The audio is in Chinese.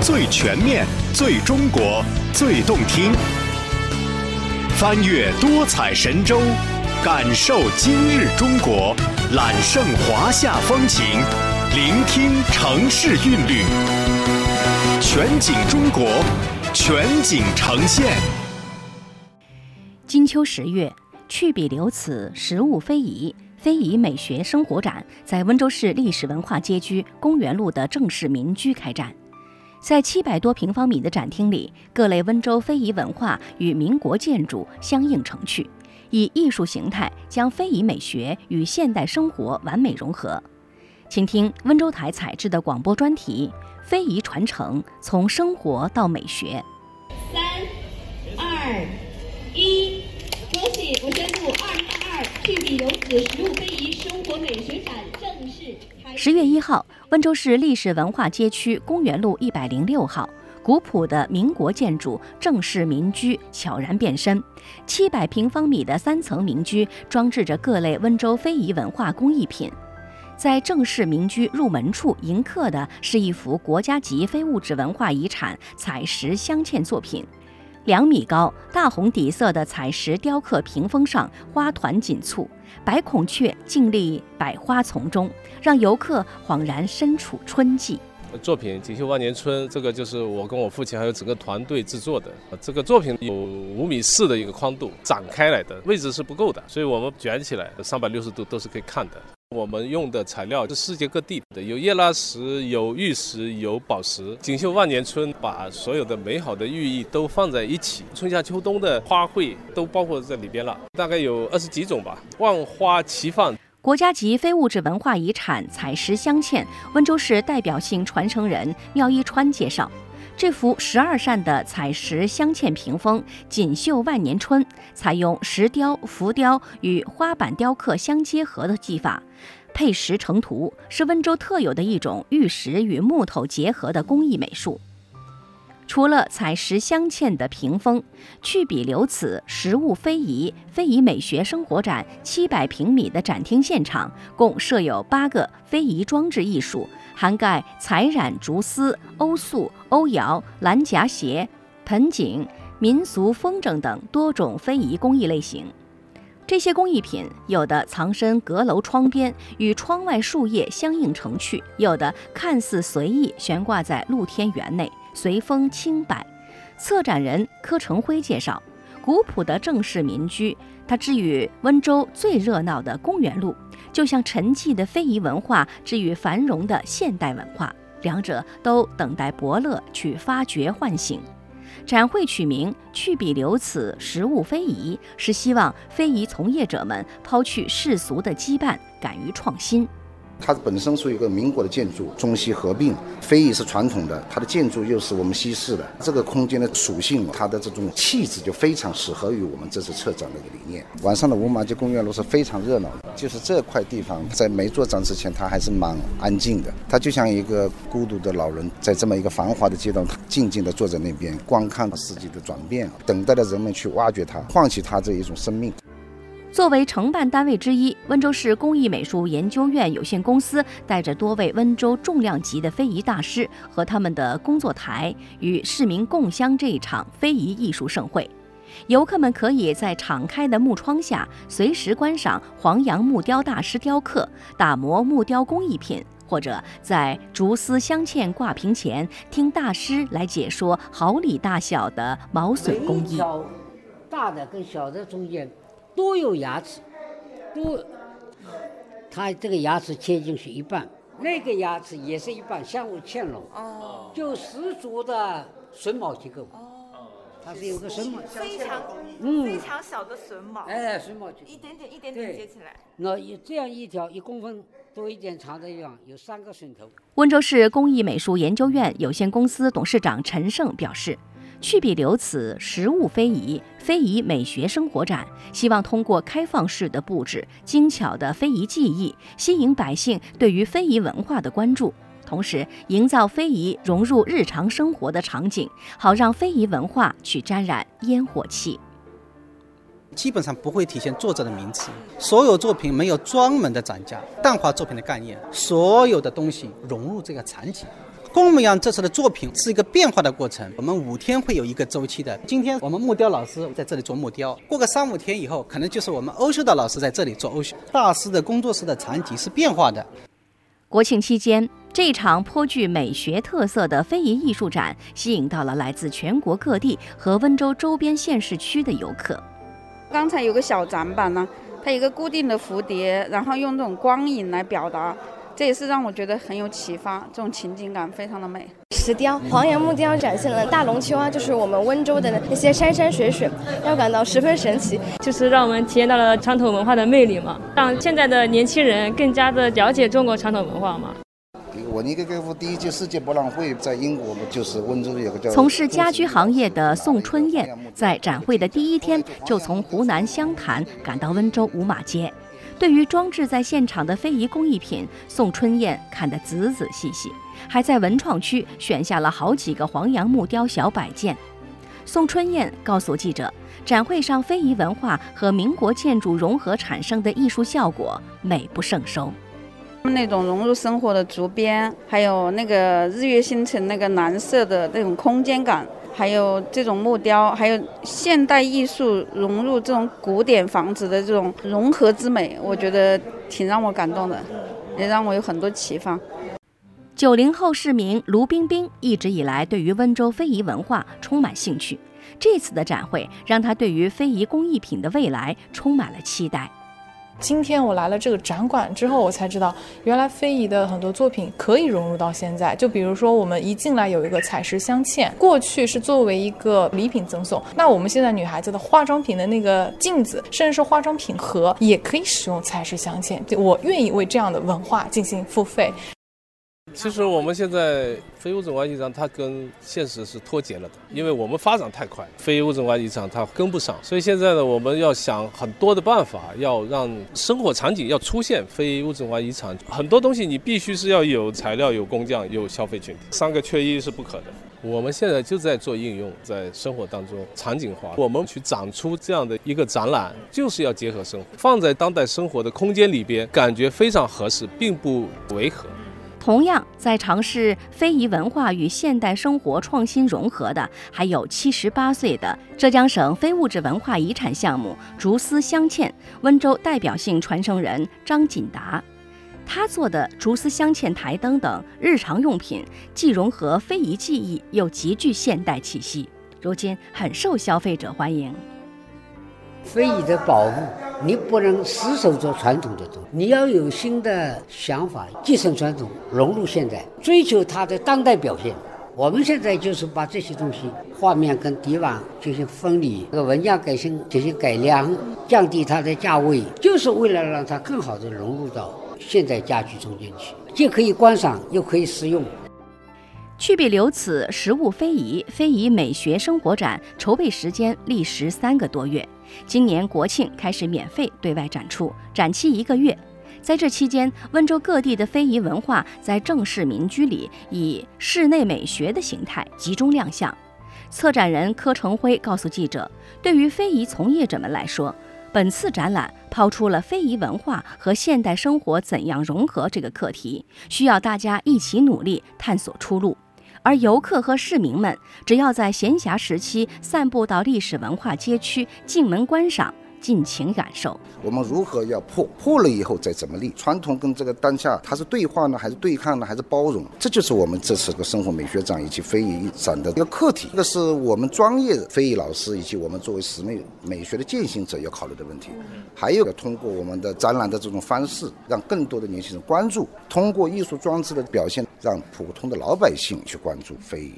最全面、最中国、最动听。翻越多彩神州，感受今日中国，揽胜华夏风情，聆听城市韵律。全景中国，全景呈现。金秋十月，去彼留此，食物非遗。非遗美学生活展在温州市历史文化街区公园路的正式民居开展。在七百多平方米的展厅里，各类温州非遗文化与民国建筑相映成趣，以艺术形态将非遗美学与现代生活完美融合。请听温州台采制的广播专题《非遗传承：从生活到美学》。三、二、一，恭喜！我宣布，二零二二去彼留此食物非遗生活美学展正式开。十月一号，温州市历史文化街区公园路一百零六号，古朴的民国建筑正式民居悄然变身。七百平方米的三层民居装置着各类温州非遗文化工艺品。在正式民居入门处迎客的是一幅国家级非物质文化遗产彩石镶嵌作品。两米高、大红底色的彩石雕刻屏风上花团锦簇，白孔雀静立百花丛中，让游客恍然身处春季。作品《锦绣万年春》，这个就是我跟我父亲还有整个团队制作的。这个作品有五米四的一个宽度，展开来的位置是不够的，所以我们卷起来，三百六十度都是可以看的。我们用的材料是世界各地的，有叶拉石、有玉石、有宝石。锦绣万年春把所有的美好的寓意都放在一起，春夏秋冬的花卉都包括在里边了，大概有二十几种吧，万花齐放。国家级非物质文化遗产彩石镶嵌，温州市代表性传承人廖一川介绍。这幅十二扇的彩石镶嵌屏风《锦绣万年春》，采用石雕、浮雕与花板雕刻相结合的技法，配石成图，是温州特有的一种玉石与木头结合的工艺美术。除了彩石镶嵌的屏风，去彼留此实物非遗非遗美学生活展七百平米的展厅现场，共设有八个非遗装置艺术，涵盖彩染竹丝、欧素、欧窑、蓝夹鞋、盆景、民俗风筝等多种非遗工艺类型。这些工艺品有的藏身阁楼窗边，与窗外树叶相映成趣；有的看似随意悬挂在露天园内。随风轻摆，策展人柯成辉介绍，古朴的正式民居，它之于温州最热闹的公园路，就像沉寂的非遗文化之于繁荣的现代文化，两者都等待伯乐去发掘唤醒。展会取名“去彼留此，食物非遗”，是希望非遗从业者们抛去世俗的羁绊，敢于创新。它本身属于一个民国的建筑，中西合并，非遗是传统的，它的建筑又是我们西式的，这个空间的属性，它的这种气质就非常适合于我们这次策展的一个理念。晚上的五马街公园路是非常热闹的，就是这块地方在没做展之前，它还是蛮安静的，它就像一个孤独的老人，在这么一个繁华的街道，静静地坐在那边，观看四季的转变，等待着人们去挖掘它，唤起它这一种生命。作为承办单位之一，温州市工艺美术研究院有限公司带着多位温州重量级的非遗大师和他们的工作台，与市民共襄这一场非遗艺术盛会。游客们可以在敞开的木窗下随时观赏黄杨木雕大师雕刻、打磨木雕工艺品，或者在竹丝镶嵌挂屏前听大师来解说毫厘大小的毛笋工艺。大的跟小的中间。都有牙齿，都，他这个牙齿切进去一半，那个牙齿也是一半，相互嵌拢，哦，就十足的榫卯结构，哦，它是有个榫卯，非常，嗯，非常小的榫卯，哎，榫卯结构。一点点一点点接起来，那一这样一条一公分多一点长的一样有三个榫头。温州市工艺美术研究院有限公司董事长陈胜表示。去彼留此，食物非遗，非遗美学生活展，希望通过开放式的布置、精巧的非遗技艺，吸引百姓对于非遗文化的关注，同时营造非遗融入日常生活的场景，好让非遗文化去沾染烟火气。基本上不会体现作者的名字，所有作品没有专门的展架，淡化作品的概念，所有的东西融入这个场景。跟我们一样，这次的作品是一个变化的过程。我们五天会有一个周期的。今天我们木雕老师在这里做木雕，过个三五天以后，可能就是我们欧修的老师在这里做欧修。大师的工作室的场景是变化的。国庆期间，这场颇具美学特色的非遗艺术展吸引到了来自全国各地和温州周边县市区的游客。刚才有个小展板呢，它一个固定的蝴蝶，然后用这种光影来表达，这也是让我觉得很有启发，这种情景感非常的美。石雕、黄杨木雕展现了大龙湫啊，就是我们温州的那些山山水水，让我感到十分神奇，就是让我们体验到了传统文化的魅力嘛，让现在的年轻人更加的了解中国传统文化嘛。我那个盖夫第一届世界博览会在英国，就是温州有个叫从事家居行业的宋春燕，在展会的第一天就从湖南湘潭赶到温州五马街。对于装置在现场的非遗工艺品，宋春燕看得仔仔细细，还在文创区选下了好几个黄杨木雕小摆件。宋春燕告诉记者，展会上非遗文化和民国建筑融合产生的艺术效果美不胜收。那种融入生活的竹编，还有那个日月星辰那个蓝色的那种空间感，还有这种木雕，还有现代艺术融入这种古典房子的这种融合之美，我觉得挺让我感动的，也让我有很多启发。九零后市民卢冰冰一直以来对于温州非遗文化充满兴趣，这次的展会让他对于非遗工艺品的未来充满了期待。今天我来了这个展馆之后，我才知道原来非遗的很多作品可以融入到现在。就比如说，我们一进来有一个彩石镶嵌，过去是作为一个礼品赠送。那我们现在女孩子的化妆品的那个镜子，甚至是化妆品盒，也可以使用彩石镶嵌。我愿意为这样的文化进行付费。其实我们现在非物质文化遗产它跟现实是脱节了的，因为我们发展太快，非物质文化遗产它跟不上，所以现在呢，我们要想很多的办法，要让生活场景要出现非物质文化遗产，很多东西你必须是要有材料、有工匠、有消费群体，三个缺一是不可的。我们现在就在做应用，在生活当中场景化，我们去展出这样的一个展览，就是要结合生活，放在当代生活的空间里边，感觉非常合适，并不违和。同样在尝试非遗文化与现代生活创新融合的，还有七十八岁的浙江省非物质文化遗产项目竹丝镶嵌温州代表性传承人张锦达，他做的竹丝镶嵌台灯等日常用品，既融合非遗技艺，又极具现代气息，如今很受消费者欢迎。非遗的保护，你不能死守着传统的东西，你要有新的想法，继承传统，融入现代，追求它的当代表现。我们现在就是把这些东西，画面跟底板进行分离，这个纹架改新进行改良，降低它的价位，就是为了让它更好的融入到现代家居中间去，既可以观赏，又可以实用。去彼留此，实物非遗非遗美学生活展筹备时间历时三个多月。今年国庆开始免费对外展出，展期一个月。在这期间，温州各地的非遗文化在正式民居里以室内美学的形态集中亮相。策展人柯成辉告诉记者：“对于非遗从业者们来说，本次展览抛出了非遗文化和现代生活怎样融合这个课题，需要大家一起努力探索出路。”而游客和市民们，只要在闲暇时期散步到历史文化街区，进门观赏，尽情感受。我们如何要破？破了以后再怎么立？传统跟这个当下，它是对话呢，还是对抗呢，还是包容？这就是我们这次个生活美学展以及非遗展的一个课题。这个是我们专业的非遗老师以及我们作为室内美学的践行者要考虑的问题。还有要通过我们的展览的这种方式，让更多的年轻人关注；通过艺术装置的表现，让普通的老百姓去关注非遗。